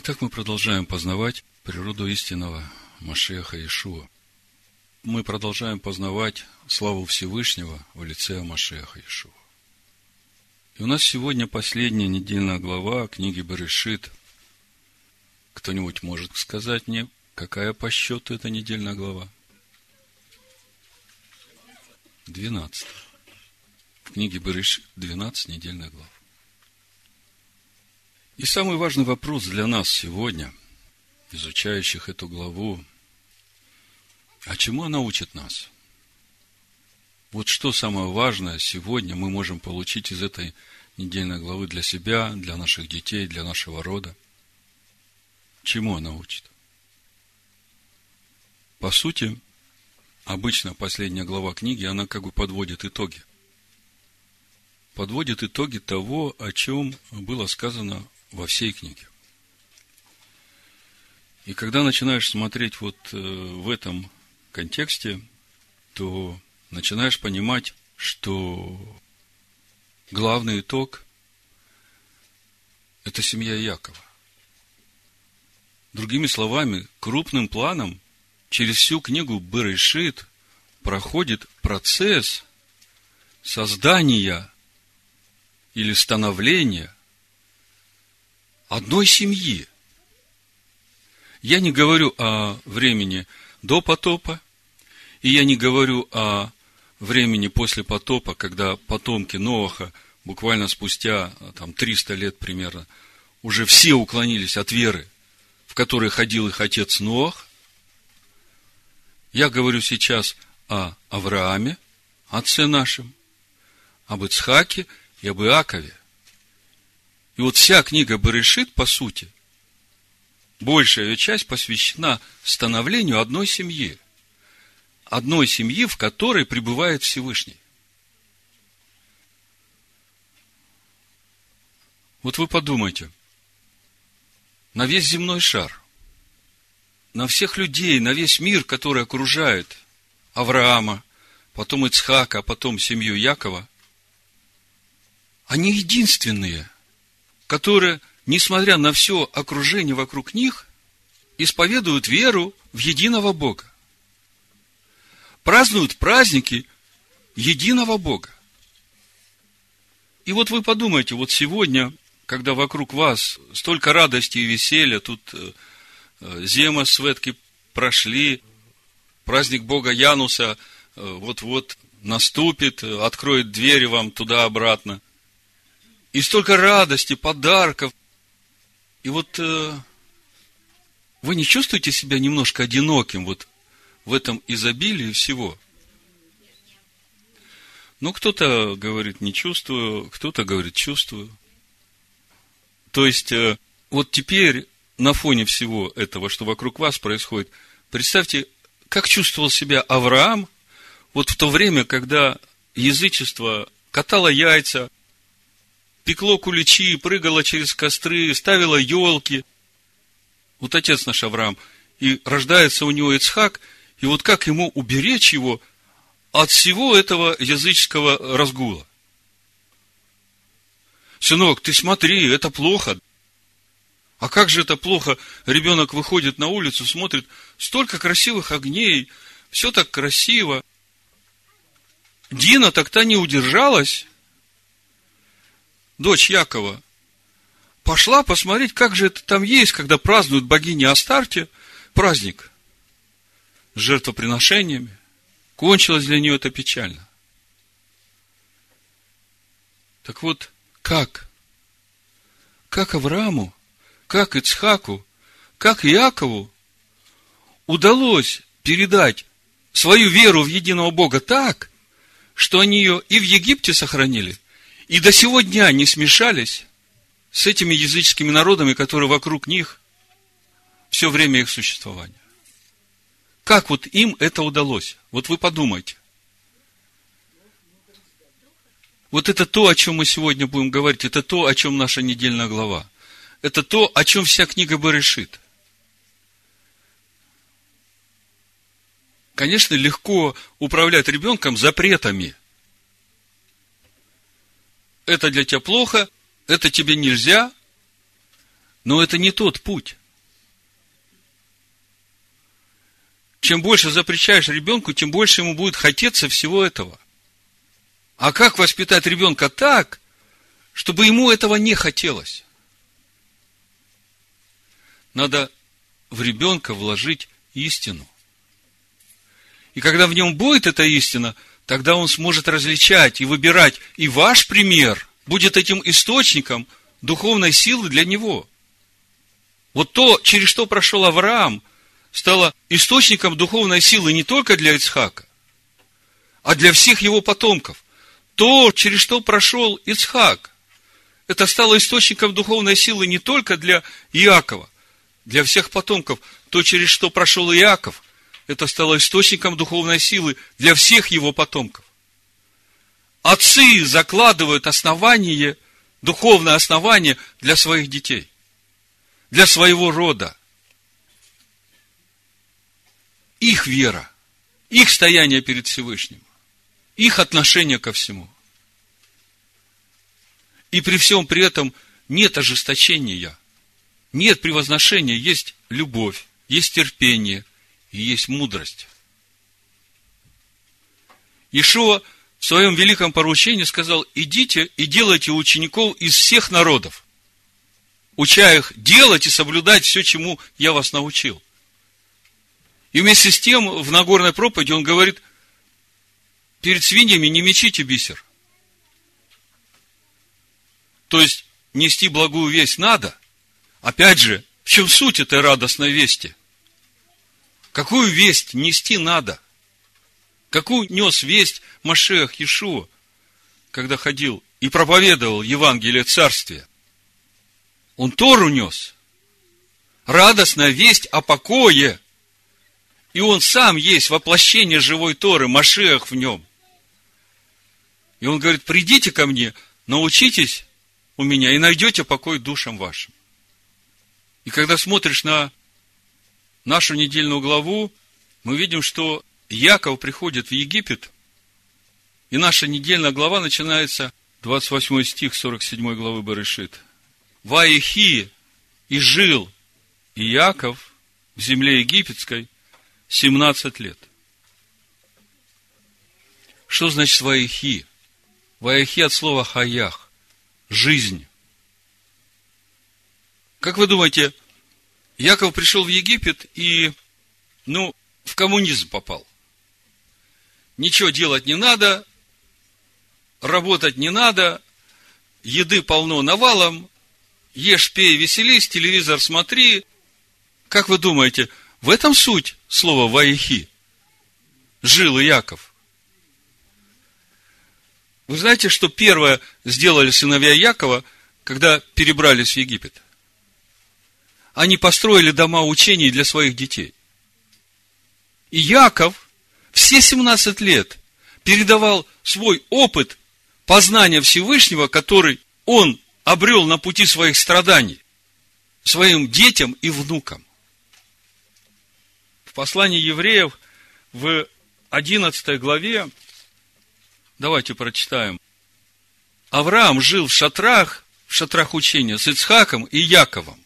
Итак, мы продолжаем познавать природу истинного Машеха Ишуа. Мы продолжаем познавать славу Всевышнего в лице Машеха Ишуа. И у нас сегодня последняя недельная глава книги Берешит. Кто-нибудь может сказать мне, какая по счету эта недельная глава? Двенадцатая. В книге Берешит 12 недельная глава. И самый важный вопрос для нас сегодня, изучающих эту главу, а чему она учит нас? Вот что самое важное сегодня мы можем получить из этой недельной главы для себя, для наших детей, для нашего рода? Чему она учит? По сути, обычно последняя глава книги, она как бы подводит итоги. Подводит итоги того, о чем было сказано во всей книге. И когда начинаешь смотреть вот э, в этом контексте, то начинаешь понимать, что главный итог – это семья Якова. Другими словами, крупным планом через всю книгу Берешит проходит процесс создания или становления одной семьи. Я не говорю о времени до потопа, и я не говорю о времени после потопа, когда потомки Ноаха буквально спустя там, 300 лет примерно уже все уклонились от веры, в которой ходил их отец Ноах. Я говорю сейчас о Аврааме, отце нашем, об Ицхаке и об Иакове. И вот вся книга Берешит, по сути, большая ее часть посвящена становлению одной семьи. Одной семьи, в которой пребывает Всевышний. Вот вы подумайте, на весь земной шар, на всех людей, на весь мир, который окружает Авраама, потом Ицхака, а потом семью Якова, они единственные – которые, несмотря на все окружение вокруг них, исповедуют веру в единого Бога. Празднуют праздники единого Бога. И вот вы подумайте, вот сегодня, когда вокруг вас столько радости и веселья, тут э, э, зема светки прошли, праздник Бога Януса э, вот-вот наступит, откроет двери вам туда-обратно и столько радости, подарков. И вот э, вы не чувствуете себя немножко одиноким вот в этом изобилии всего? Ну, кто-то говорит, не чувствую, кто-то говорит, чувствую. То есть, э, вот теперь на фоне всего этого, что вокруг вас происходит, представьте, как чувствовал себя Авраам вот в то время, когда язычество катало яйца, пекло куличи, прыгало через костры, ставило елки. Вот отец наш Авраам. И рождается у него Ицхак, и вот как ему уберечь его от всего этого языческого разгула? Сынок, ты смотри, это плохо. А как же это плохо? Ребенок выходит на улицу, смотрит, столько красивых огней, все так красиво. Дина так-то не удержалась, дочь Якова, пошла посмотреть, как же это там есть, когда празднуют богини Астарте праздник с жертвоприношениями. Кончилось для нее это печально. Так вот, как? Как Аврааму, как Ицхаку, как Иакову удалось передать свою веру в единого Бога так, что они ее и в Египте сохранили – и до сего дня не смешались с этими языческими народами, которые вокруг них все время их существования. Как вот им это удалось? Вот вы подумайте. Вот это то, о чем мы сегодня будем говорить, это то, о чем наша недельная глава. Это то, о чем вся книга Берешит. Конечно, легко управлять ребенком запретами – это для тебя плохо, это тебе нельзя. Но это не тот путь. Чем больше запрещаешь ребенку, тем больше ему будет хотеться всего этого. А как воспитать ребенка так, чтобы ему этого не хотелось? Надо в ребенка вложить истину. И когда в нем будет эта истина, тогда он сможет различать и выбирать. И ваш пример будет этим источником духовной силы для него. Вот то, через что прошел Авраам, стало источником духовной силы не только для Ицхака, а для всех его потомков. То, через что прошел Ицхак, это стало источником духовной силы не только для Иакова, для всех потомков. То, через что прошел Иаков, это стало источником духовной силы для всех его потомков. Отцы закладывают основание, духовное основание для своих детей, для своего рода. Их вера, их стояние перед Всевышним, их отношение ко всему. И при всем при этом нет ожесточения, нет превозношения, есть любовь, есть терпение и есть мудрость. Ишуа в своем великом поручении сказал, идите и делайте учеников из всех народов, уча их делать и соблюдать все, чему я вас научил. И вместе с тем в Нагорной проповеди он говорит, перед свиньями не мечите бисер. То есть, нести благую весть надо. Опять же, в чем суть этой радостной вести? Какую весть нести надо? Какую нес весть Машех Иешуа, когда ходил и проповедовал Евангелие Царствия? Он Тору нес. Радостная весть о покое – и он сам есть воплощение живой Торы, Машех в нем. И он говорит, придите ко мне, научитесь у меня и найдете покой душам вашим. И когда смотришь на нашу недельную главу, мы видим, что Яков приходит в Египет, и наша недельная глава начинается 28 стих 47 главы Барышит. Ваихи и жил Иаков в земле египетской 17 лет. Что значит ваихи? Ваихи от слова хаях. Жизнь. Как вы думаете, Яков пришел в Египет и, ну, в коммунизм попал. Ничего делать не надо, работать не надо, еды полно навалом, ешь, пей, веселись, телевизор смотри. Как вы думаете, в этом суть слова «ваихи». Жил Яков. Вы знаете, что первое сделали сыновья Якова, когда перебрались в Египет? Они построили дома учений для своих детей. И Яков все 17 лет передавал свой опыт познания Всевышнего, который он обрел на пути своих страданий, своим детям и внукам послании евреев в 11 главе, давайте прочитаем. Авраам жил в шатрах, в шатрах учения с Ицхаком и Яковом.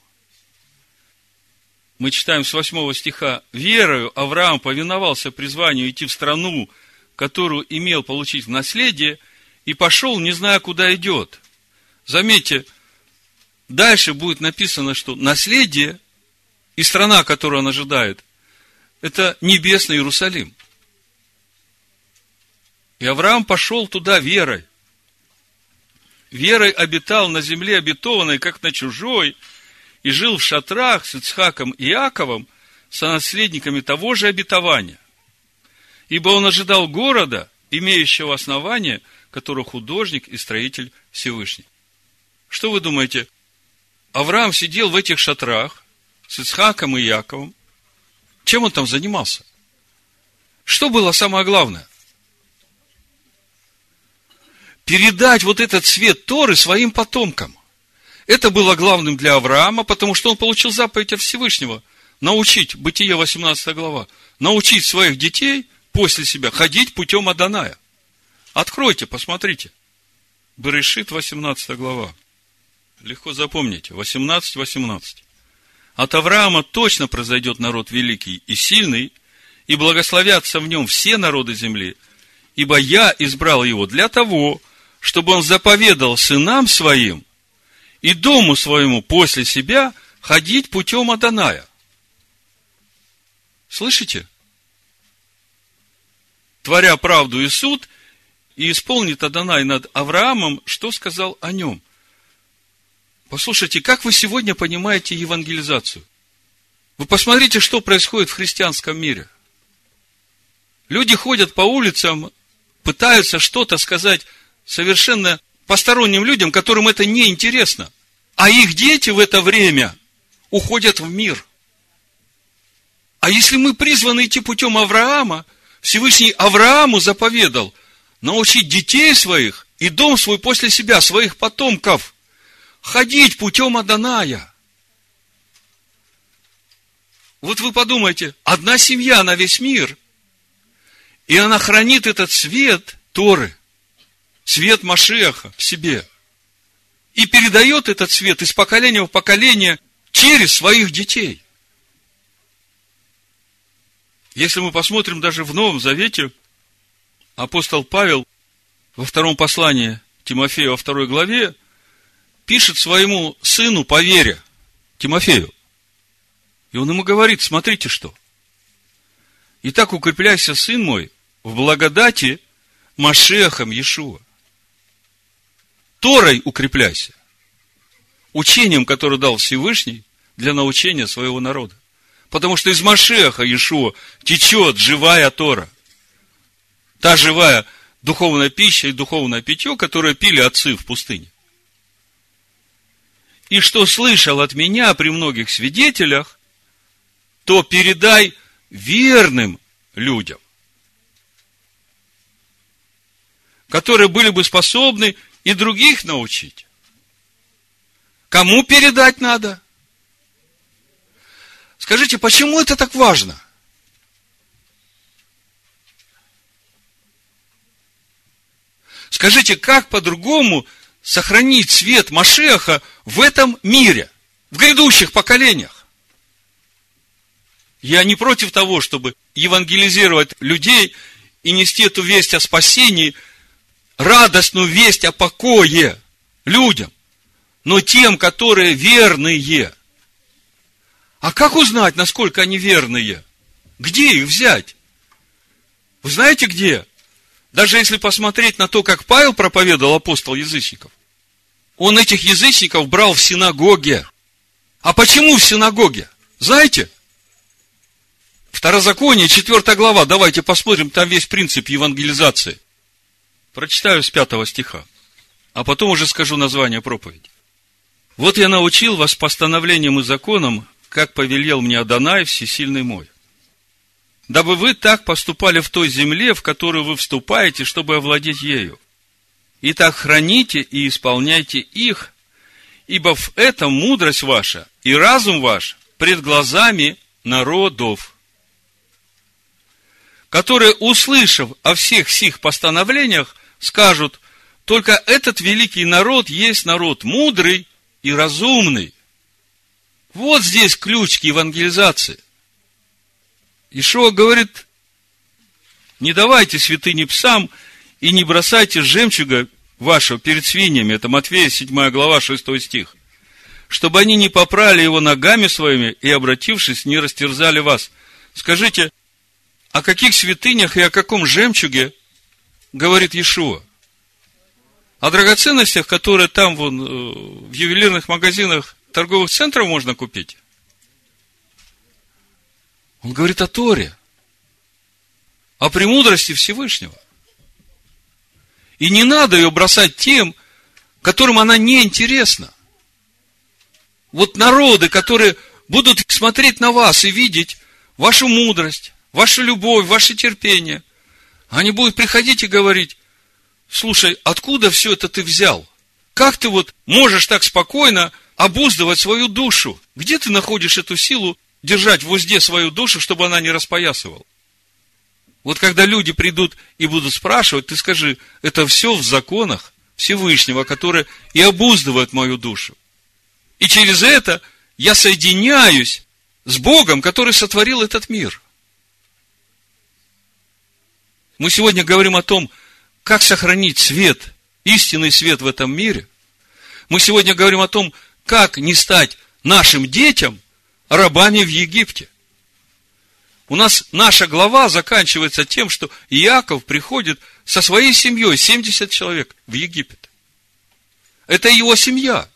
Мы читаем с 8 стиха. «Верою Авраам повиновался призванию идти в страну, которую имел получить в наследие, и пошел, не зная, куда идет». Заметьте, дальше будет написано, что наследие и страна, которую он ожидает, это небесный Иерусалим. И Авраам пошел туда верой. Верой обитал на земле обетованной, как на чужой, и жил в шатрах с Ицхаком и Иаковом, со наследниками того же обетования. Ибо он ожидал города, имеющего основание, которого художник и строитель Всевышний. Что вы думаете? Авраам сидел в этих шатрах с Ицхаком и Яковом, чем он там занимался? Что было самое главное? Передать вот этот свет Торы своим потомкам. Это было главным для Авраама, потому что он получил заповедь от Всевышнего. Научить, Бытие 18 глава, научить своих детей после себя ходить путем Аданая. Откройте, посмотрите. Берешит 18 глава. легко запомнить. 18, 18. От Авраама точно произойдет народ великий и сильный, и благословятся в нем все народы земли, ибо я избрал его для того, чтобы он заповедал сынам своим и дому своему после себя ходить путем Аданая. Слышите? Творя правду и суд, и исполнит Адонай над Авраамом, что сказал о нем. Послушайте, как вы сегодня понимаете евангелизацию? Вы посмотрите, что происходит в христианском мире. Люди ходят по улицам, пытаются что-то сказать совершенно посторонним людям, которым это не интересно. А их дети в это время уходят в мир. А если мы призваны идти путем Авраама, Всевышний Аврааму заповедал научить детей своих и дом свой после себя, своих потомков, ходить путем Аданая. Вот вы подумайте, одна семья на весь мир, и она хранит этот свет Торы, свет Машеха в себе, и передает этот свет из поколения в поколение через своих детей. Если мы посмотрим даже в Новом Завете, апостол Павел во втором послании Тимофею во второй главе пишет своему сыну по вере, Тимофею. И он ему говорит, смотрите что. Итак, укрепляйся, сын мой, в благодати Машехом Иешуа. Торой укрепляйся. Учением, которое дал Всевышний для научения своего народа. Потому что из Машеха Иешуа течет живая Тора. Та живая духовная пища и духовное питье, которое пили отцы в пустыне. И что слышал от меня при многих свидетелях, то передай верным людям, которые были бы способны и других научить. Кому передать надо? Скажите, почему это так важно? Скажите, как по-другому сохранить свет Машеха в этом мире, в грядущих поколениях? Я не против того, чтобы евангелизировать людей и нести эту весть о спасении, радостную весть о покое людям, но тем, которые верные – а как узнать, насколько они верные? Где их взять? Вы знаете где? Даже если посмотреть на то, как Павел проповедовал апостол язычников, он этих язычников брал в синагоге. А почему в синагоге? Знаете? Второзаконие, 4 глава, давайте посмотрим, там весь принцип евангелизации. Прочитаю с 5 стиха, а потом уже скажу название проповеди. Вот я научил вас постановлениям и законам, как повелел мне Адонай, всесильный мой. Дабы вы так поступали в той земле, в которую вы вступаете, чтобы овладеть ею. И так храните и исполняйте их, ибо в этом мудрость ваша и разум ваш пред глазами народов, которые, услышав о всех сих постановлениях, скажут, только этот великий народ есть народ мудрый и разумный. Вот здесь ключ к евангелизации. Ишуа говорит, не давайте святыни псам и не бросайте жемчуга вашего перед свиньями. Это Матфея 7 глава 6 стих. Чтобы они не попрали его ногами своими и, обратившись, не растерзали вас. Скажите, о каких святынях и о каком жемчуге говорит Иешуа? О драгоценностях, которые там вон, э, в ювелирных магазинах торговых центров можно купить. Он говорит о Торе, о премудрости Всевышнего. И не надо ее бросать тем, которым она не интересна. Вот народы, которые будут смотреть на вас и видеть вашу мудрость, вашу любовь, ваше терпение, они будут приходить и говорить, слушай, откуда все это ты взял? Как ты вот можешь так спокойно обуздывать свою душу. Где ты находишь эту силу держать в узде свою душу, чтобы она не распоясывала? Вот когда люди придут и будут спрашивать, ты скажи, это все в законах Всевышнего, который и обуздывает мою душу. И через это я соединяюсь с Богом, который сотворил этот мир. Мы сегодня говорим о том, как сохранить свет, истинный свет в этом мире. Мы сегодня говорим о том, как не стать нашим детям рабами в Египте. У нас наша глава заканчивается тем, что Иаков приходит со своей семьей, 70 человек, в Египет. Это его семья.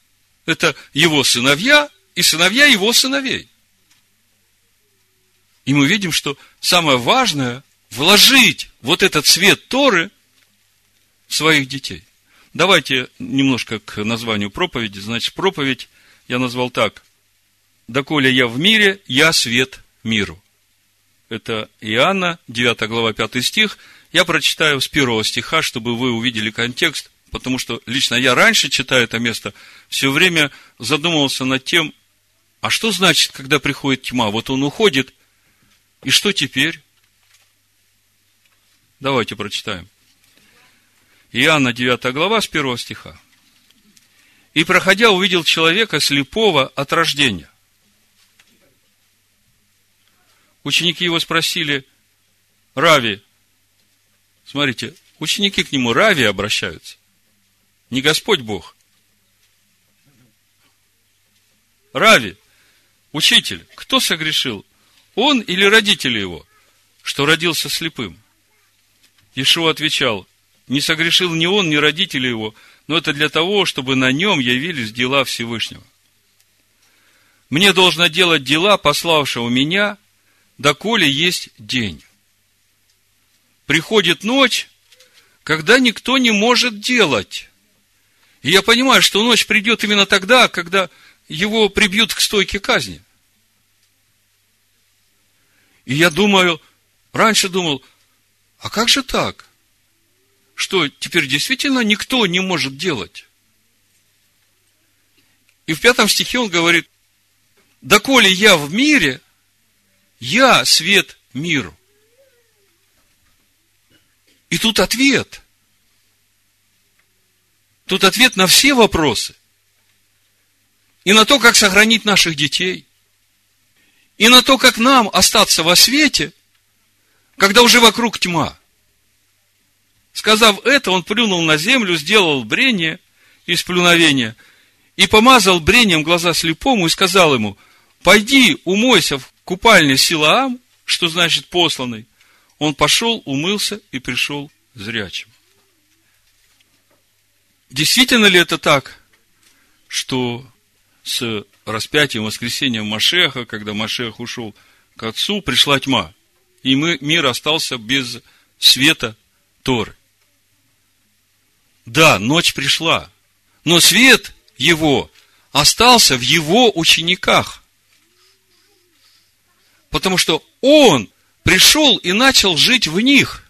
Это его сыновья и сыновья его сыновей. И мы видим, что самое важное – вложить вот этот цвет Торы своих детей. Давайте немножко к названию проповеди. Значит, проповедь я назвал так. «Доколе я в мире, я свет миру». Это Иоанна, 9 глава, 5 стих. Я прочитаю с первого стиха, чтобы вы увидели контекст, потому что лично я раньше, читая это место, все время задумывался над тем, а что значит, когда приходит тьма? Вот он уходит, и что теперь? Давайте прочитаем. Иоанна 9 глава с 1 стиха. «И, проходя, увидел человека слепого от рождения. Ученики его спросили, Рави, смотрите, ученики к нему Рави обращаются, не Господь Бог. Рави, учитель, кто согрешил, он или родители его, что родился слепым? Ишуа отвечал, не согрешил ни он, ни родители его, но это для того, чтобы на нем явились дела Всевышнего. Мне должно делать дела, пославшего меня, доколе есть день. Приходит ночь, когда никто не может делать. И я понимаю, что ночь придет именно тогда, когда его прибьют к стойке казни. И я думаю, раньше думал, а как же так? что теперь действительно никто не может делать. И в пятом стихе он говорит, доколе я в мире, я свет миру. И тут ответ. Тут ответ на все вопросы. И на то, как сохранить наших детей. И на то, как нам остаться во свете, когда уже вокруг тьма. Сказав это, он плюнул на землю, сделал брение из плюновения и помазал брением глаза слепому и сказал ему, пойди, умойся в купальне Силаам, что значит посланный. Он пошел, умылся и пришел зрячим. Действительно ли это так, что с распятием, воскресением Машеха, когда Машех ушел к Отцу, пришла тьма, и мы, мир остался без света Торы? Да, ночь пришла, но свет его остался в его учениках. Потому что он пришел и начал жить в них.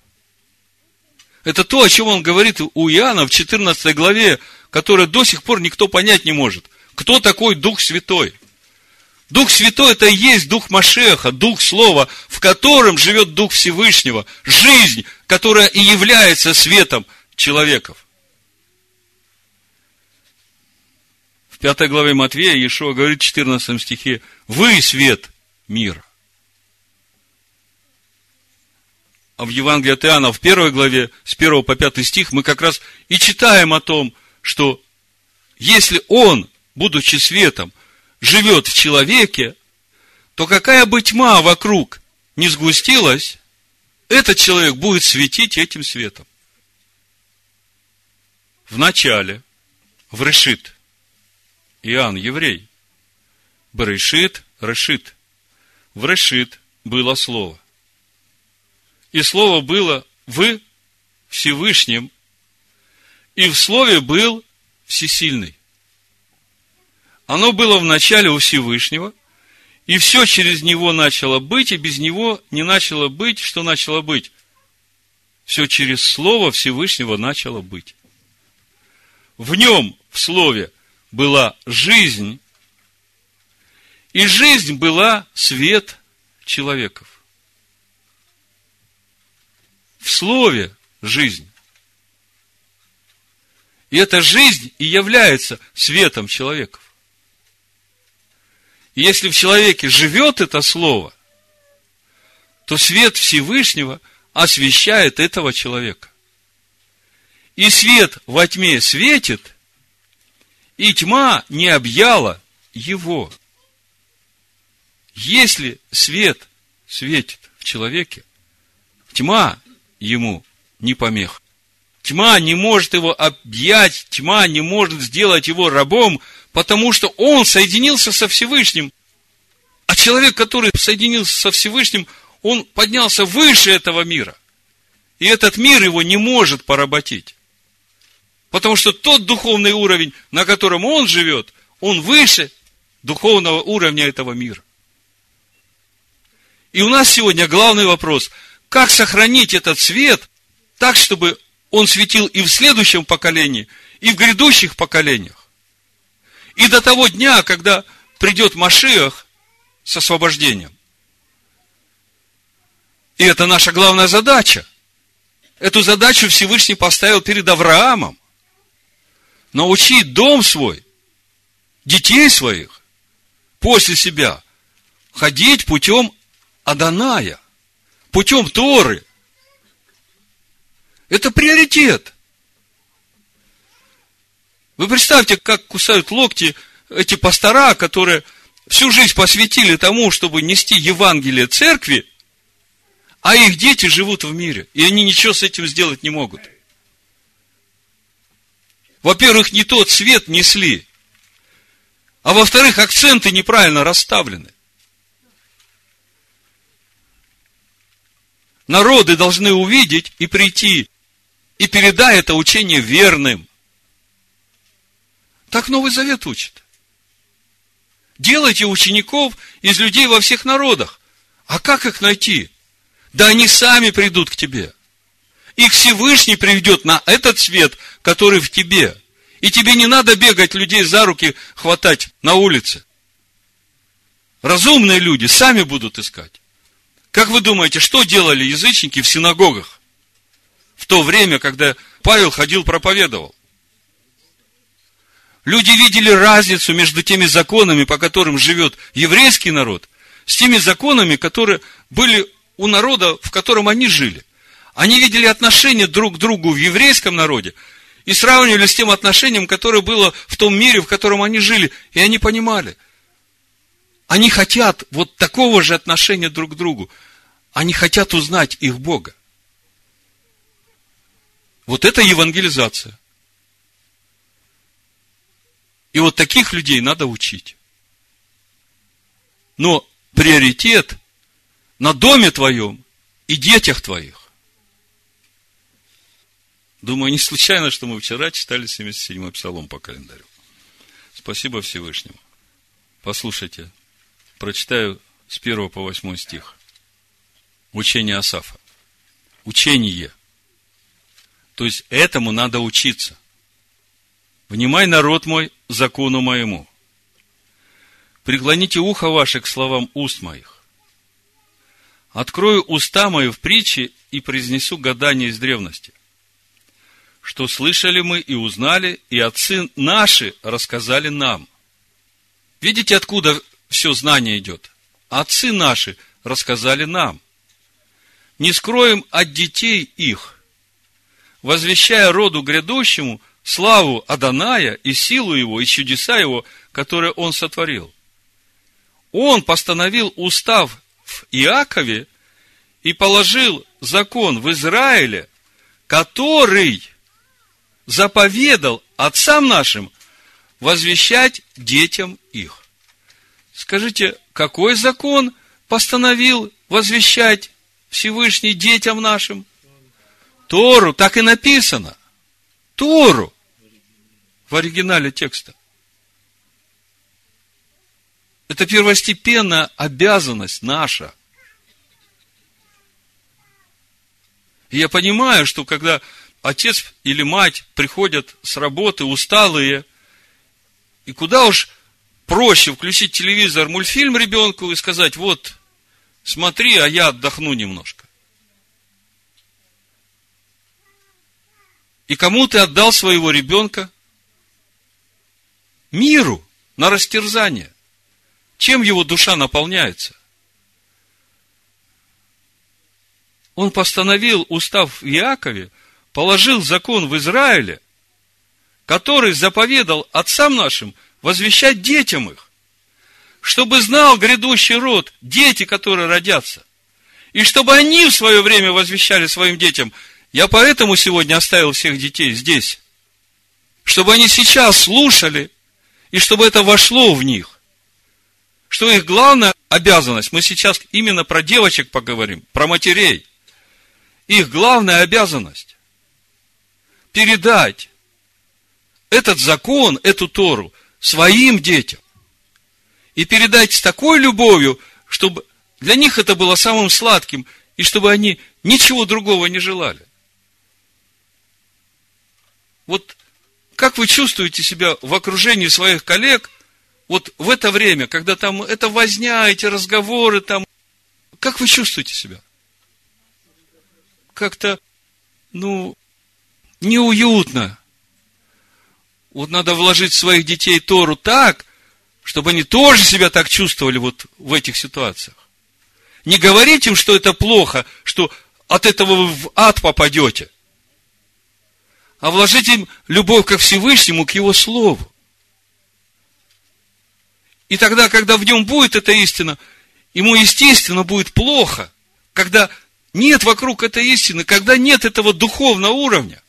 Это то, о чем он говорит у Иоанна в 14 главе, которое до сих пор никто понять не может. Кто такой Дух Святой? Дух Святой это и есть Дух Машеха, Дух Слова, в котором живет Дух Всевышнего, жизнь, которая и является светом человеков. В пятой главе Матвея Иешуа говорит в 14 стихе, вы свет мира. А в Евангелии от Иоанна в первой главе, с 1 по 5 стих, мы как раз и читаем о том, что если он, будучи светом, живет в человеке, то какая бы тьма вокруг не сгустилась, этот человек будет светить этим светом. В начале, в решит, Иоанн еврей. Берешит, решит. В решит было слово. И слово было в Всевышнем, и в слове был всесильный. Оно было в начале у Всевышнего, и все через него начало быть, и без него не начало быть, что начало быть. Все через Слово Всевышнего начало быть. В нем, в Слове, была жизнь, и жизнь была свет человеков. В слове жизнь. И эта жизнь и является светом человеков. Если в человеке живет это слово, то свет Всевышнего освещает этого человека. И свет во тьме светит, и тьма не объяла его. Если свет светит в человеке, тьма ему не помеха. Тьма не может его объять, тьма не может сделать его рабом, потому что он соединился со Всевышним. А человек, который соединился со Всевышним, он поднялся выше этого мира. И этот мир его не может поработить. Потому что тот духовный уровень, на котором он живет, он выше духовного уровня этого мира. И у нас сегодня главный вопрос, как сохранить этот свет так, чтобы он светил и в следующем поколении, и в грядущих поколениях. И до того дня, когда придет Машиах с освобождением. И это наша главная задача. Эту задачу Всевышний поставил перед Авраамом. Научить дом свой, детей своих, после себя, ходить путем Аданая, путем Торы, это приоритет. Вы представьте, как кусают локти эти пастора, которые всю жизнь посвятили тому, чтобы нести Евангелие церкви, а их дети живут в мире, и они ничего с этим сделать не могут. Во-первых, не тот свет несли, а во-вторых, акценты неправильно расставлены. Народы должны увидеть и прийти и передай это учение верным. Так Новый Завет учит. Делайте учеников из людей во всех народах. А как их найти? Да они сами придут к тебе. Их Всевышний приведет на этот свет, который в тебе. И тебе не надо бегать людей за руки, хватать на улице. Разумные люди сами будут искать. Как вы думаете, что делали язычники в синагогах? в то время, когда Павел ходил, проповедовал. Люди видели разницу между теми законами, по которым живет еврейский народ, с теми законами, которые были у народа, в котором они жили. Они видели отношения друг к другу в еврейском народе и сравнивали с тем отношением, которое было в том мире, в котором они жили. И они понимали, они хотят вот такого же отношения друг к другу. Они хотят узнать их Бога. Вот это евангелизация. И вот таких людей надо учить. Но приоритет на доме твоем и детях твоих. Думаю, не случайно, что мы вчера читали 77-й псалом по календарю. Спасибо Всевышнему. Послушайте, прочитаю с 1 по 8 стих. Учение Асафа. Учение – то есть этому надо учиться. Внимай, народ мой, закону моему. Преклоните ухо ваше к словам уст моих. Открою уста мои в притче и произнесу гадание из древности. Что слышали мы и узнали, и отцы наши рассказали нам. Видите, откуда все знание идет? Отцы наши рассказали нам. Не скроем от детей их, возвещая роду грядущему славу Аданая и силу его, и чудеса его, которые он сотворил. Он постановил устав в Иакове и положил закон в Израиле, который заповедал отцам нашим возвещать детям их. Скажите, какой закон постановил возвещать Всевышний детям нашим? Тору, так и написано. Тору. В оригинале текста. Это первостепенная обязанность наша. И я понимаю, что когда отец или мать приходят с работы усталые, и куда уж проще включить телевизор, мультфильм ребенку и сказать, вот, смотри, а я отдохну немножко. И кому ты отдал своего ребенка? Миру на растерзание. чем его душа наполняется? Он постановил, устав в Иакове, положил закон в Израиле, который заповедал отцам нашим возвещать детям их, чтобы знал грядущий род, дети, которые родятся, и чтобы они в свое время возвещали своим детям. Я поэтому сегодня оставил всех детей здесь, чтобы они сейчас слушали, и чтобы это вошло в них. Что их главная обязанность, мы сейчас именно про девочек поговорим, про матерей. Их главная обязанность передать этот закон, эту Тору своим детям. И передать с такой любовью, чтобы для них это было самым сладким, и чтобы они ничего другого не желали. Вот как вы чувствуете себя в окружении своих коллег, вот в это время, когда там это возня, эти разговоры там, как вы чувствуете себя? Как-то, ну, неуютно. Вот надо вложить в своих детей Тору так, чтобы они тоже себя так чувствовали вот в этих ситуациях. Не говорить им, что это плохо, что от этого вы в ад попадете, а вложить им любовь ко Всевышнему, к Его Слову. И тогда, когда в нем будет эта истина, ему, естественно, будет плохо, когда нет вокруг этой истины, когда нет этого духовного уровня.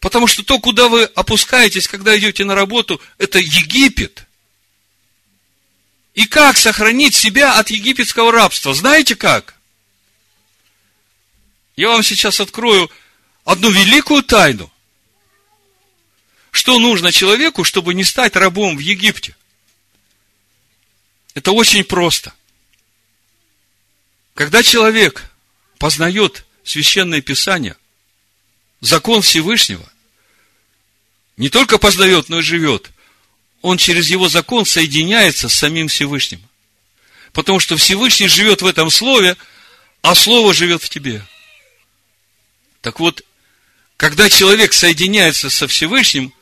Потому что то, куда вы опускаетесь, когда идете на работу, это Египет. И как сохранить себя от египетского рабства? Знаете как? Я вам сейчас открою одну великую тайну. Что нужно человеку, чтобы не стать рабом в Египте? Это очень просто. Когда человек познает священное писание, закон Всевышнего, не только познает, но и живет, он через его закон соединяется с самим Всевышним. Потому что Всевышний живет в этом слове, а слово живет в тебе. Так вот, когда человек соединяется со Всевышним,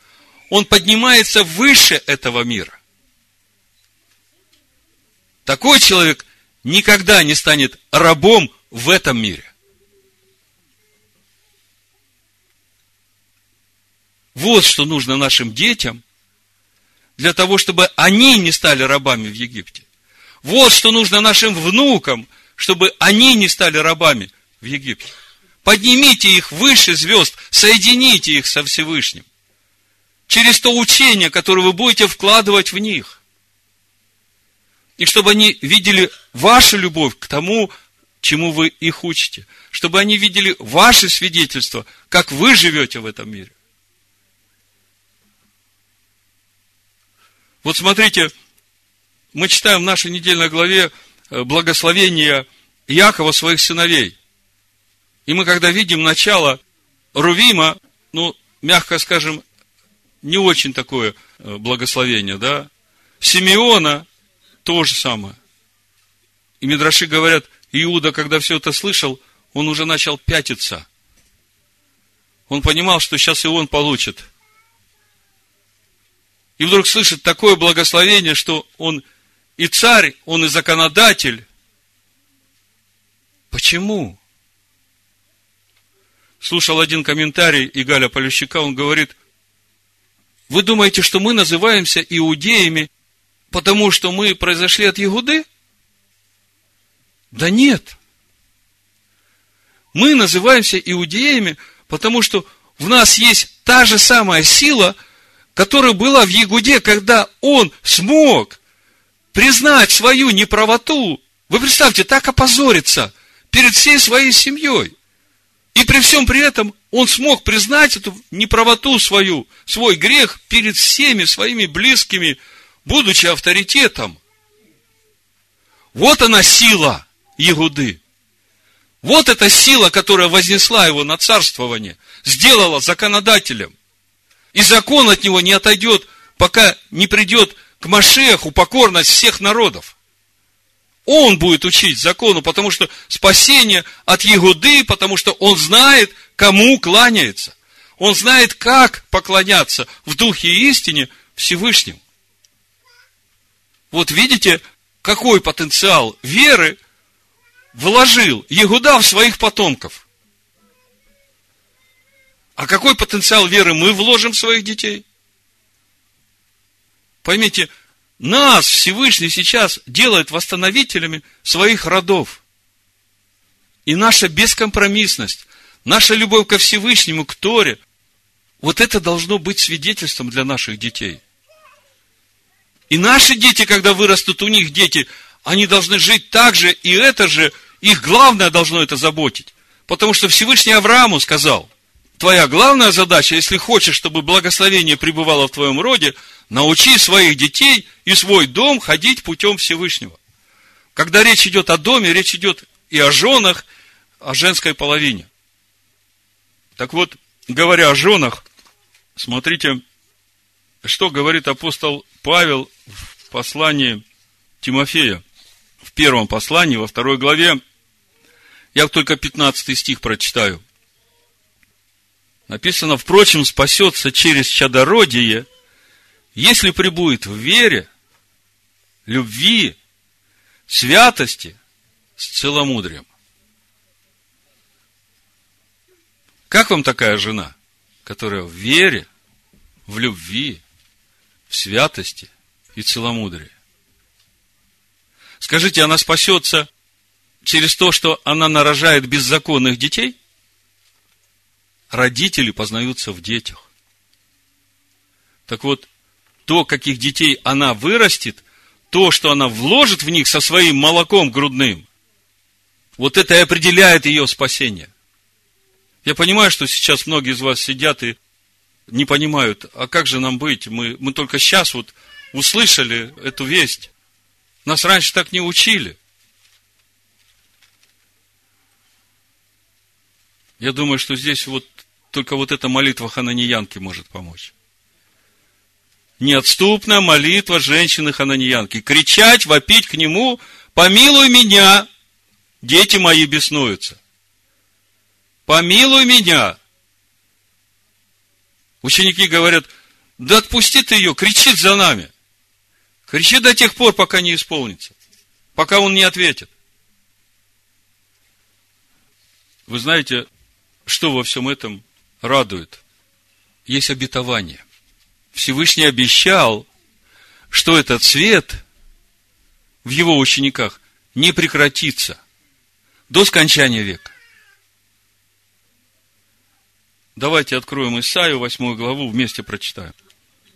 он поднимается выше этого мира. Такой человек никогда не станет рабом в этом мире. Вот что нужно нашим детям, для того, чтобы они не стали рабами в Египте. Вот что нужно нашим внукам, чтобы они не стали рабами в Египте. Поднимите их выше звезд, соедините их со Всевышним. Через то учение, которое вы будете вкладывать в них. И чтобы они видели вашу любовь к тому, чему вы их учите. Чтобы они видели ваше свидетельство, как вы живете в этом мире. Вот смотрите, мы читаем в нашей недельной главе э, благословение Якова своих сыновей. И мы, когда видим начало Рувима, ну, мягко скажем, не очень такое э, благословение, да? Симеона то же самое. И Мидраши говорят, Иуда, когда все это слышал, он уже начал пятиться. Он понимал, что сейчас и он получит и вдруг слышит такое благословение, что он и царь, он и законодатель. Почему? Слушал один комментарий Игаля Полющика, он говорит, вы думаете, что мы называемся иудеями, потому что мы произошли от Ягуды? Да нет. Мы называемся иудеями, потому что в нас есть та же самая сила – которая была в Ягуде, когда он смог признать свою неправоту. Вы представьте, так опозориться перед всей своей семьей. И при всем при этом он смог признать эту неправоту свою, свой грех перед всеми своими близкими, будучи авторитетом. Вот она сила Ягуды. Вот эта сила, которая вознесла его на царствование, сделала законодателем. И закон от него не отойдет, пока не придет к Машеху покорность всех народов. Он будет учить закону, потому что спасение от Егуды, потому что он знает, кому кланяется. Он знает, как поклоняться в духе и истине Всевышнему. Вот видите, какой потенциал веры вложил Егуда в своих потомков. А какой потенциал веры мы вложим в своих детей? Поймите, нас Всевышний сейчас делает восстановителями своих родов. И наша бескомпромиссность, наша любовь ко Всевышнему, к Торе, вот это должно быть свидетельством для наших детей. И наши дети, когда вырастут, у них дети, они должны жить так же, и это же, их главное должно это заботить. Потому что Всевышний Аврааму сказал, твоя главная задача, если хочешь, чтобы благословение пребывало в твоем роде, научи своих детей и свой дом ходить путем Всевышнего. Когда речь идет о доме, речь идет и о женах, о женской половине. Так вот, говоря о женах, смотрите, что говорит апостол Павел в послании Тимофея, в первом послании, во второй главе. Я только 15 стих прочитаю. Написано, впрочем, спасется через чадородие, если прибудет в вере, любви, святости с целомудрием. Как вам такая жена, которая в вере, в любви, в святости и целомудрии? Скажите, она спасется через то, что она нарожает беззаконных детей? Родители познаются в детях. Так вот, то, каких детей она вырастет, то, что она вложит в них со своим молоком грудным, вот это и определяет ее спасение. Я понимаю, что сейчас многие из вас сидят и не понимают, а как же нам быть? Мы, мы только сейчас вот услышали эту весть. Нас раньше так не учили. Я думаю, что здесь вот только вот эта молитва Хананиянки может помочь. Неотступная молитва женщины Хананиянки. Кричать, вопить к нему, помилуй меня, дети мои беснуются. Помилуй меня. Ученики говорят, да отпусти ты ее, кричит за нами. Кричи до тех пор, пока не исполнится, пока он не ответит. Вы знаете, что во всем этом радует? Есть обетование. Всевышний обещал, что этот свет в его учениках не прекратится до скончания века. Давайте откроем Исаию, 8 главу, вместе прочитаем.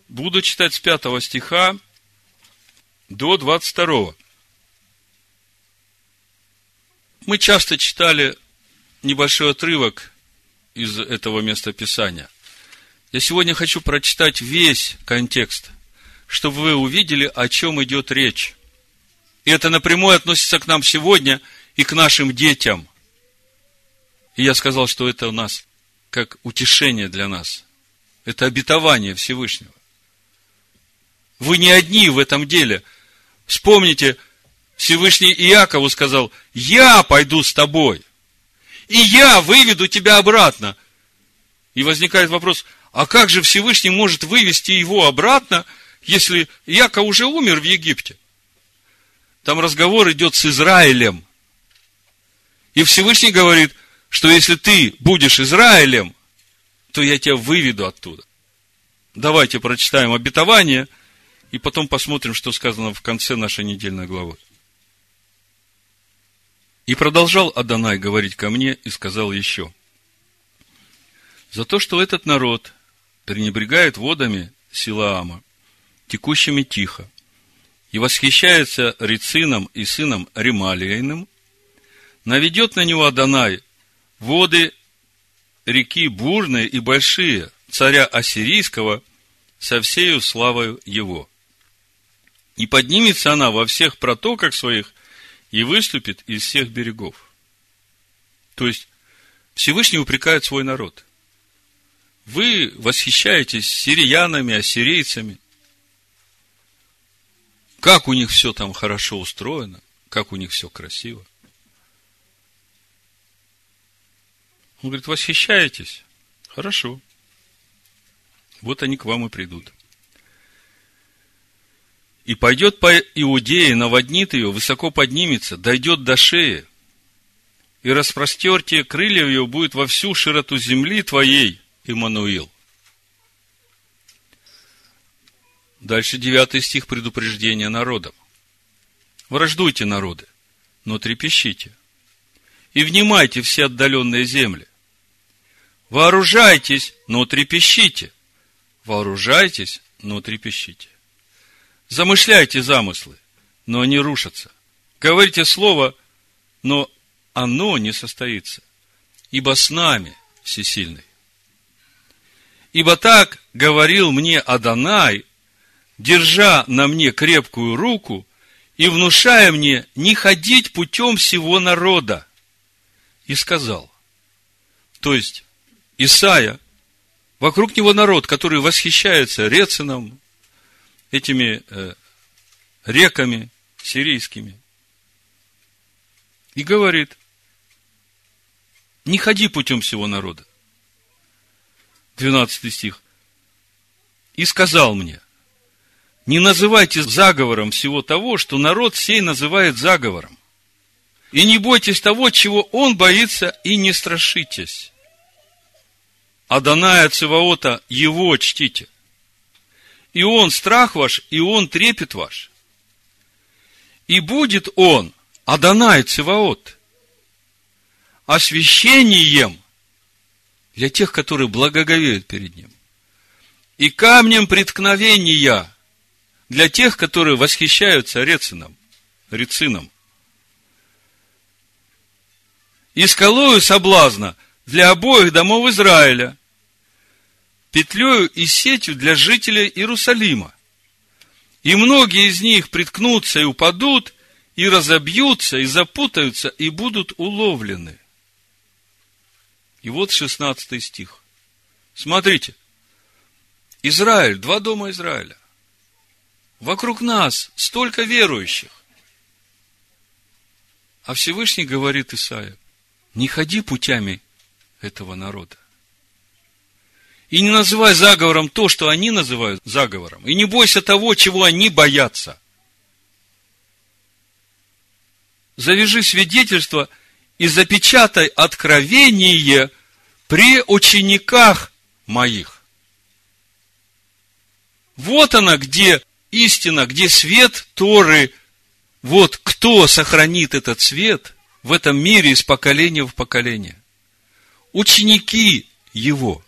Буду читать с 5 стиха до 22. Мы часто читали небольшой отрывок из этого места Писания. Я сегодня хочу прочитать весь контекст, чтобы вы увидели, о чем идет речь. И это напрямую относится к нам сегодня и к нашим детям. И я сказал, что это у нас как утешение для нас. Это обетование Всевышнего. Вы не одни в этом деле. Вспомните, Всевышний Иакову сказал, я пойду с тобой – и я выведу тебя обратно. И возникает вопрос, а как же Всевышний может вывести его обратно, если Яков уже умер в Египте? Там разговор идет с Израилем. И Всевышний говорит, что если ты будешь Израилем, то я тебя выведу оттуда. Давайте прочитаем обетование, и потом посмотрим, что сказано в конце нашей недельной главы. И продолжал Адонай говорить ко мне и сказал еще, за то, что этот народ пренебрегает водами Силаама, текущими тихо, и восхищается Рицином и сыном Ремалиейным, наведет на него Адонай воды реки бурные и большие, царя Ассирийского, со всею славою его. И поднимется она во всех протоках своих и выступит из всех берегов. То есть, Всевышний упрекает свой народ. Вы восхищаетесь сириянами, ассирийцами. Как у них все там хорошо устроено, как у них все красиво. Он говорит, восхищаетесь? Хорошо. Вот они к вам и придут. И пойдет по Иудее, наводнит ее, высоко поднимется, дойдет до шеи, и распростертие крылья ее будет во всю широту земли твоей, Иммануил. Дальше девятый стих предупреждения народам. Враждуйте народы, но трепещите. И внимайте все отдаленные земли. Вооружайтесь, но трепещите. Вооружайтесь, но трепещите. Замышляйте замыслы, но они рушатся. Говорите слово, но оно не состоится. Ибо с нами всесильный. Ибо так говорил мне Адонай, держа на мне крепкую руку и внушая мне не ходить путем всего народа. И сказал, то есть Исаия, вокруг него народ, который восхищается Рецином, этими э, реками сирийскими. И говорит, не ходи путем всего народа. 12 стих. И сказал мне, не называйте заговором всего того, что народ сей называет заговором. И не бойтесь того, чего он боится, и не страшитесь. Аданая Циваота, его чтите. И он страх ваш, и он трепет ваш. И будет он, Адонай Циваот, освящением для тех, которые благоговеют перед ним. И камнем преткновения для тех, которые восхищаются Рецином, Рецином. И скалою соблазна для обоих домов Израиля, петлею и сетью для жителей Иерусалима. И многие из них приткнутся и упадут, и разобьются, и запутаются, и будут уловлены. И вот 16 стих. Смотрите. Израиль, два дома Израиля. Вокруг нас столько верующих. А Всевышний говорит Исаия, не ходи путями этого народа. И не называй заговором то, что они называют заговором. И не бойся того, чего они боятся. Завяжи свидетельство и запечатай откровение при учениках моих. Вот она, где истина, где свет Торы, вот кто сохранит этот свет в этом мире из поколения в поколение. Ученики его.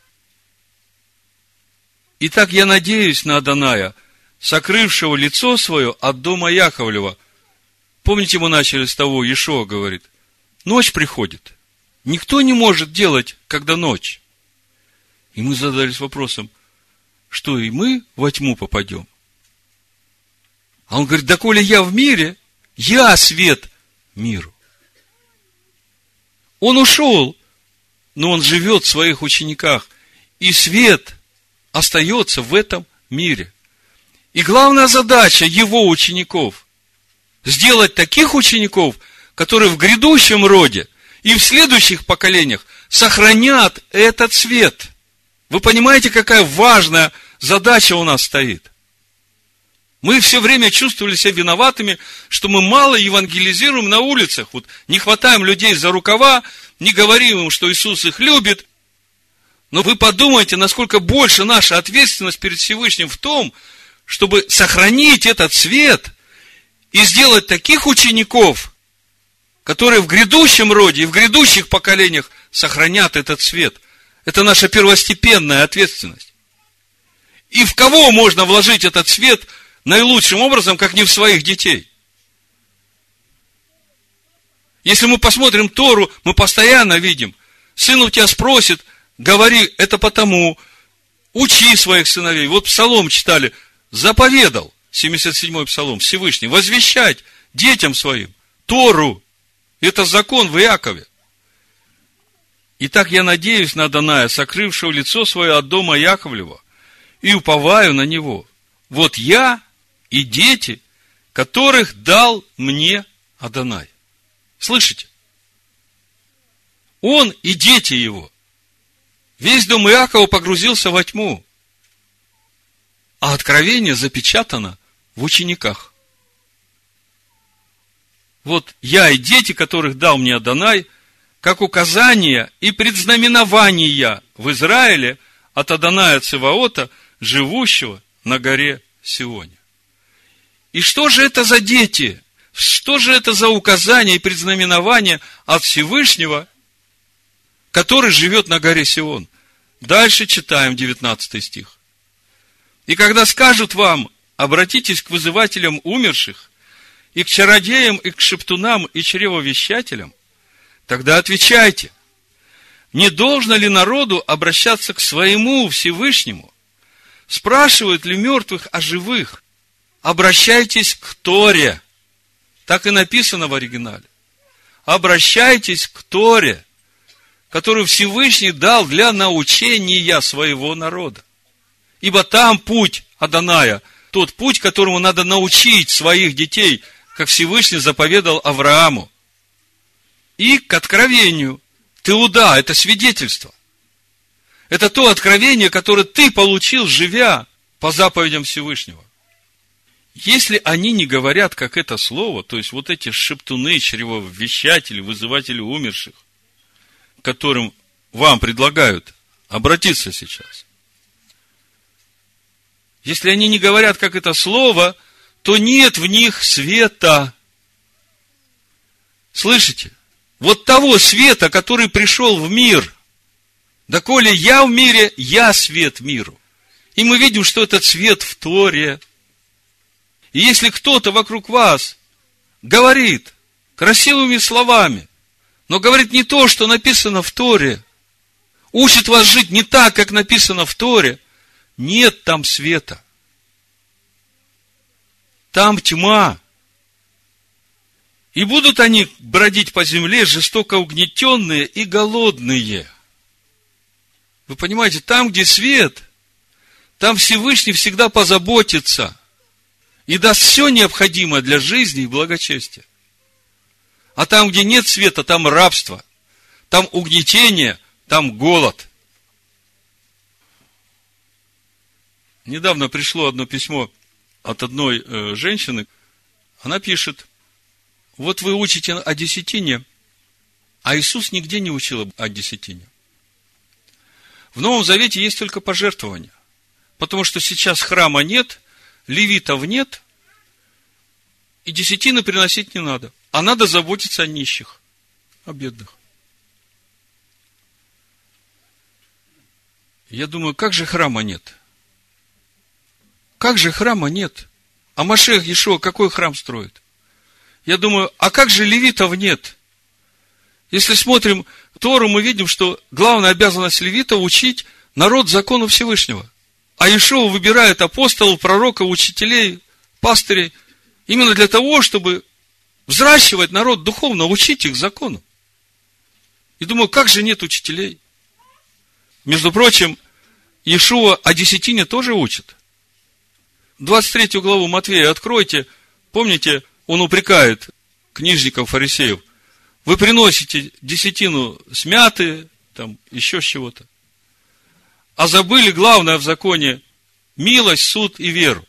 Итак, я надеюсь на Аданая, сокрывшего лицо свое от дома Яковлева. Помните, мы начали с того, Ешо говорит, ночь приходит. Никто не может делать, когда ночь. И мы задались вопросом, что и мы во тьму попадем. А он говорит, да коли я в мире, я свет миру. Он ушел, но он живет в своих учениках. И свет остается в этом мире. И главная задача его учеников – сделать таких учеников, которые в грядущем роде и в следующих поколениях сохранят этот свет. Вы понимаете, какая важная задача у нас стоит? Мы все время чувствовали себя виноватыми, что мы мало евангелизируем на улицах. Вот не хватаем людей за рукава, не говорим им, что Иисус их любит. Но вы подумайте, насколько больше наша ответственность перед Всевышним в том, чтобы сохранить этот свет и сделать таких учеников, которые в грядущем роде и в грядущих поколениях сохранят этот свет. Это наша первостепенная ответственность. И в кого можно вложить этот свет – наилучшим образом, как не в своих детей. Если мы посмотрим Тору, мы постоянно видим, сын у тебя спросит, говори, это потому, учи своих сыновей. Вот псалом читали, заповедал, 77-й псалом, Всевышний, возвещать детям своим Тору. Это закон в Иакове. Итак, я надеюсь на Даная, сокрывшего лицо свое от дома Яковлева, и уповаю на него. Вот я и дети, которых дал мне Адонай. Слышите? Он и дети его. Весь дом Иакова погрузился во тьму. А откровение запечатано в учениках. Вот я и дети, которых дал мне Адонай, как указание и предзнаменования в Израиле от Адоная Циваота, живущего на горе Сионе. И что же это за дети? Что же это за указание и предзнаменование от Всевышнего, который живет на горе Сион? Дальше читаем 19 стих. И когда скажут вам, обратитесь к вызывателям умерших, и к чародеям, и к шептунам, и чревовещателям, тогда отвечайте, не должно ли народу обращаться к своему Всевышнему? Спрашивают ли мертвых о живых? Обращайтесь к Торе. Так и написано в оригинале. Обращайтесь к Торе, которую Всевышний дал для научения своего народа. Ибо там путь Аданая, тот путь, которому надо научить своих детей, как Всевышний заповедал Аврааму. И к откровению. Теуда – это свидетельство. Это то откровение, которое ты получил, живя по заповедям Всевышнего. Если они не говорят, как это слово, то есть вот эти шептуны, чревовещатели, вызыватели умерших, которым вам предлагают обратиться сейчас. Если они не говорят, как это слово, то нет в них света. Слышите? Вот того света, который пришел в мир. Да коли я в мире, я свет миру. И мы видим, что этот свет в Торе – и если кто-то вокруг вас говорит красивыми словами, но говорит не то, что написано в Торе, учит вас жить не так, как написано в Торе, нет там света. Там тьма. И будут они бродить по земле, жестоко угнетенные и голодные. Вы понимаете, там, где свет, там Всевышний всегда позаботится – и даст все необходимое для жизни и благочестия. А там, где нет света, там рабство, там угнетение, там голод. Недавно пришло одно письмо от одной э, женщины. Она пишет, вот вы учите о десятине, а Иисус нигде не учил о десятине. В Новом Завете есть только пожертвования. Потому что сейчас храма нет, левитов нет, и десятины приносить не надо. А надо заботиться о нищих, о бедных. Я думаю, как же храма нет? Как же храма нет? А Машех Ешо какой храм строит? Я думаю, а как же левитов нет? Если смотрим Тору, мы видим, что главная обязанность левита учить народ закону Всевышнего. А Ишова выбирает апостолов, пророков, учителей, пастырей, именно для того, чтобы взращивать народ духовно, учить их закону. И думаю, как же нет учителей? Между прочим, Иешуа о десятине тоже учит. 23 главу Матвея откройте. Помните, он упрекает книжников, фарисеев. Вы приносите десятину смяты, там, еще с чего-то а забыли главное в законе – милость, суд и веру.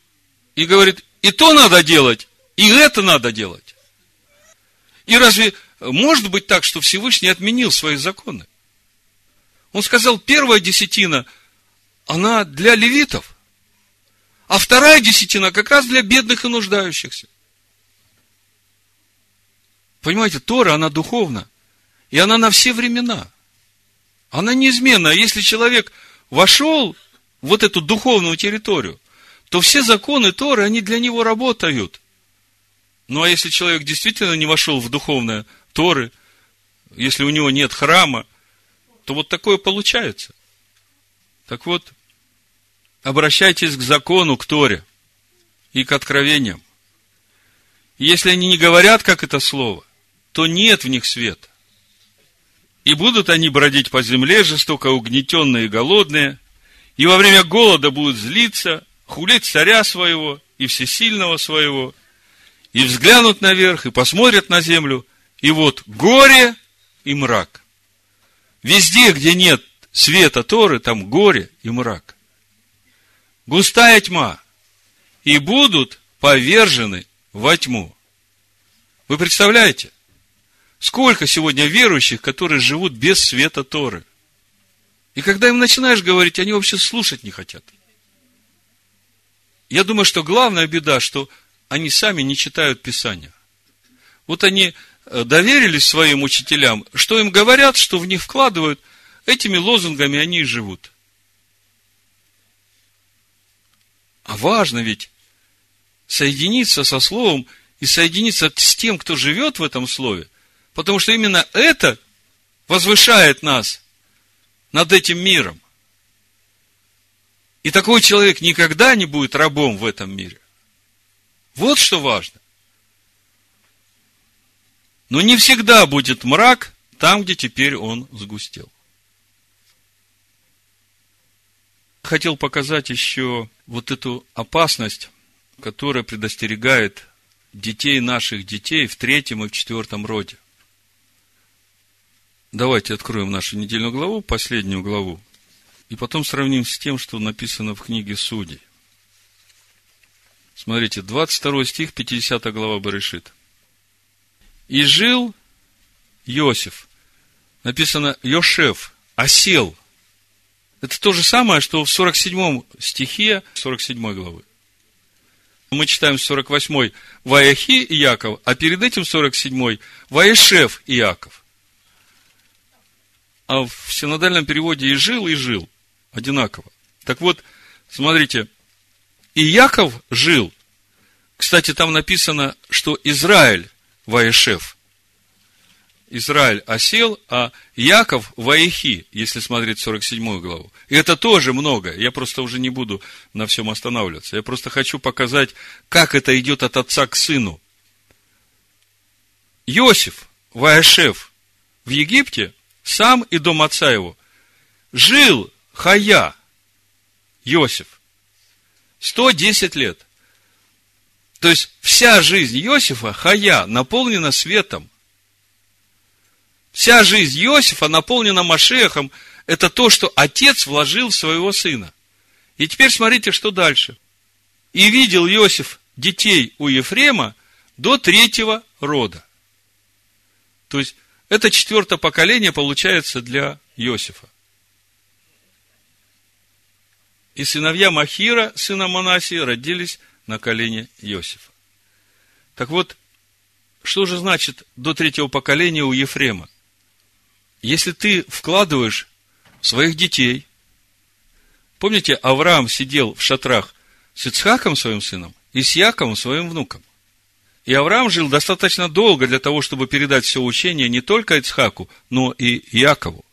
И говорит, и то надо делать, и это надо делать. И разве может быть так, что Всевышний отменил свои законы? Он сказал, первая десятина, она для левитов, а вторая десятина как раз для бедных и нуждающихся. Понимаете, Тора, она духовна, и она на все времена. Она неизменна. Если человек – вошел в вот эту духовную территорию, то все законы Торы, они для него работают. Ну, а если человек действительно не вошел в духовное Торы, если у него нет храма, то вот такое получается. Так вот, обращайтесь к закону, к Торе и к откровениям. если они не говорят, как это слово, то нет в них света. И будут они бродить по земле, жестоко угнетенные и голодные, и во время голода будут злиться, хулить царя своего и всесильного своего, и взглянут наверх, и посмотрят на землю, и вот горе и мрак. Везде, где нет света Торы, там горе и мрак. Густая тьма. И будут повержены во тьму. Вы представляете? Сколько сегодня верующих, которые живут без света Торы? И когда им начинаешь говорить, они вообще слушать не хотят. Я думаю, что главная беда, что они сами не читают Писания. Вот они э, доверились своим учителям, что им говорят, что в них вкладывают, этими лозунгами они и живут. А важно ведь соединиться со Словом и соединиться с тем, кто живет в этом Слове, потому что именно это возвышает нас над этим миром. И такой человек никогда не будет рабом в этом мире. Вот что важно. Но не всегда будет мрак там, где теперь он сгустел. Хотел показать еще вот эту опасность, которая предостерегает детей наших детей в третьем и в четвертом роде. Давайте откроем нашу недельную главу, последнюю главу, и потом сравним с тем, что написано в книге Судей. Смотрите, 22 стих, 50 глава Барышит. И жил Иосиф. Написано Йошев, осел. Это то же самое, что в 47 стихе 47 главы. Мы читаем 48 Ваяхи Иаков, а перед этим 47 Ваешев Иаков. А в синодальном переводе и жил, и жил. Одинаково. Так вот, смотрите, и Яков жил. Кстати, там написано, что Израиль Ваешев. Израиль осел, а Яков Ваехи, если смотреть 47 главу. И это тоже много. Я просто уже не буду на всем останавливаться. Я просто хочу показать, как это идет от отца к сыну. Иосиф Ваешев в Египте, сам и дом отца его, жил Хая, Иосиф, 110 лет. То есть, вся жизнь Иосифа, Хая, наполнена светом. Вся жизнь Иосифа наполнена Машехом. Это то, что отец вложил в своего сына. И теперь смотрите, что дальше. И видел Иосиф детей у Ефрема до третьего рода. То есть, это четвертое поколение получается для Иосифа. И сыновья Махира, сына Манасии, родились на колене Иосифа. Так вот, что же значит до третьего поколения у Ефрема? Если ты вкладываешь своих детей, помните, Авраам сидел в шатрах с Ицхаком, своим сыном, и с Яковом, своим внуком. И Авраам жил достаточно долго для того, чтобы передать все учение не только Ицхаку, но и Якову.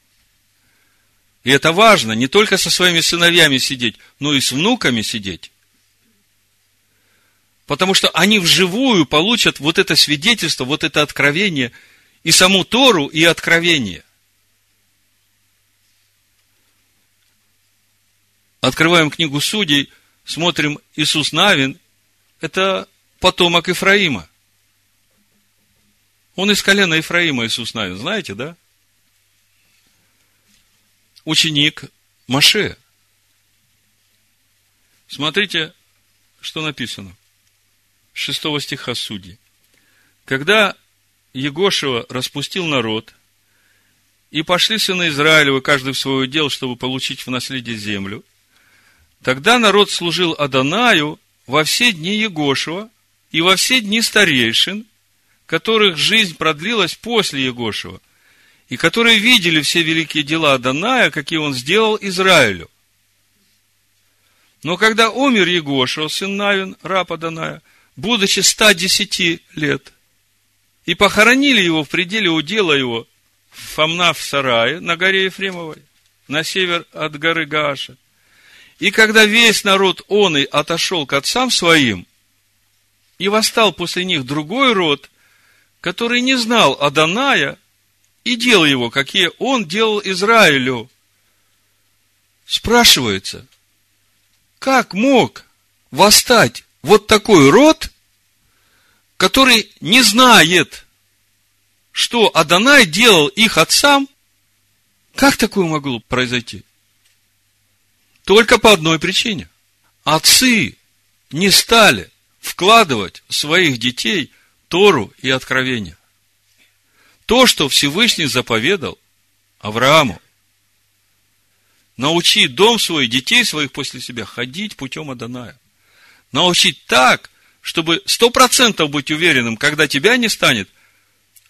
И это важно, не только со своими сыновьями сидеть, но и с внуками сидеть. Потому что они вживую получат вот это свидетельство, вот это откровение, и саму Тору, и откровение. Открываем книгу Судей, смотрим Иисус Навин, это потомок Ифраима. Он из колена Ифраима Иисус Навин, знаете, да? Ученик Маше. Смотрите, что написано. Шестого стиха Судьи. Когда Егошева распустил народ, и пошли сыны Израилевы, каждый в свое дело, чтобы получить в наследие землю, тогда народ служил Адонаю во все дни Егошева и во все дни старейшин, которых жизнь продлилась после Егошева – и которые видели все великие дела Даная, какие он сделал Израилю. Но когда умер Егошев, сын Навин, раб Аданая, будучи 110 лет, и похоронили его в пределе удела его Фомна в сарае на горе Ефремовой, на север от горы Гааша. И когда весь народ он и отошел к отцам своим, и восстал после них другой род, который не знал Аданая и дел его, какие он делал Израилю. Спрашивается, как мог восстать вот такой род, который не знает, что Адонай делал их отцам, как такое могло произойти? Только по одной причине. Отцы не стали вкладывать в своих детей Тору и откровение. То, что Всевышний заповедал Аврааму. Научить дом свой, детей своих после себя ходить путем Аданая. Научить так, чтобы сто процентов быть уверенным, когда тебя не станет,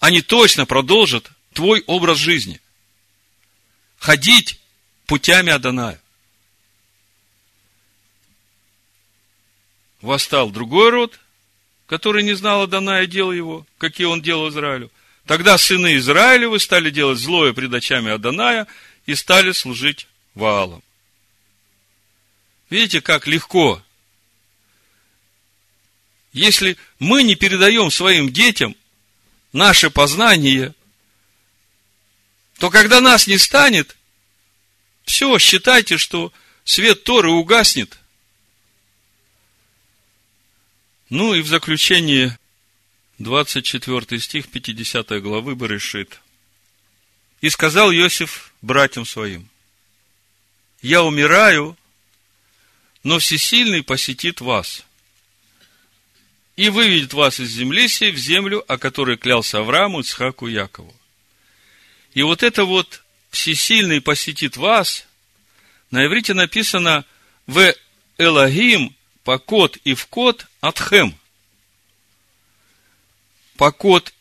они точно продолжат твой образ жизни. Ходить путями Аданая. Восстал другой род, который не знал Аданая дел его, какие он делал Израилю. Тогда сыны Израилевы стали делать злое пред очами Аданая и стали служить Ваалам. Видите, как легко. Если мы не передаем своим детям наше познание, то когда нас не станет, все, считайте, что свет Торы угаснет. Ну и в заключение 24 стих 50 главы Барышит. И сказал Иосиф братьям своим, я умираю, но всесильный посетит вас и выведет вас из земли сей в землю, о которой клялся Аврааму, Ицхаку, Якову. И вот это вот всесильный посетит вас, на иврите написано в Элагим, покот и вкот атхем. Покот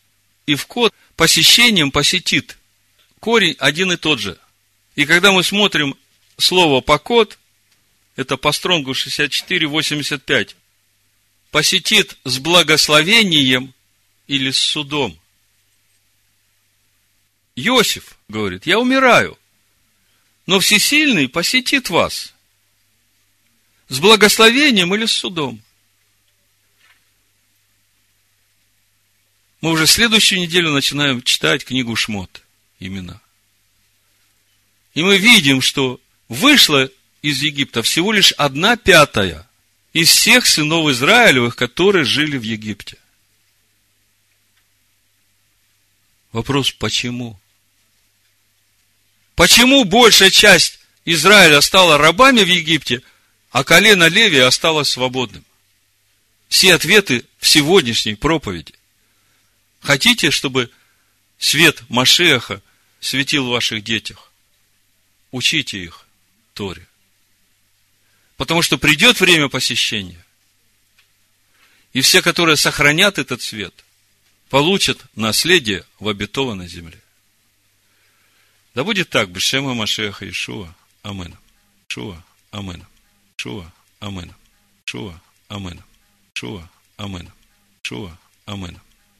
и вкот посещением посетит. Корень один и тот же. И когда мы смотрим слово покот, это по стронгу 64.85, посетит с благословением или с судом. Иосиф говорит, я умираю, но всесильный посетит вас с благословением или с судом. Мы уже следующую неделю начинаем читать книгу Шмот именно. И мы видим, что вышло из Египта всего лишь одна пятая из всех сынов Израилевых, которые жили в Египте. Вопрос, почему? Почему большая часть Израиля стала рабами в Египте, а колено Леви осталось свободным? Все ответы в сегодняшней проповеди. Хотите, чтобы свет Машеха светил в ваших детях? Учите их Торе. Потому что придет время посещения, и все, которые сохранят этот свет, получат наследие в обетованной земле. Да будет так, Бешема Машеха Ишуа. Амин. Шуа. Амин. Шуа. Амин. Шуа. Амин. Шуа. Амин. Шуа. Амин.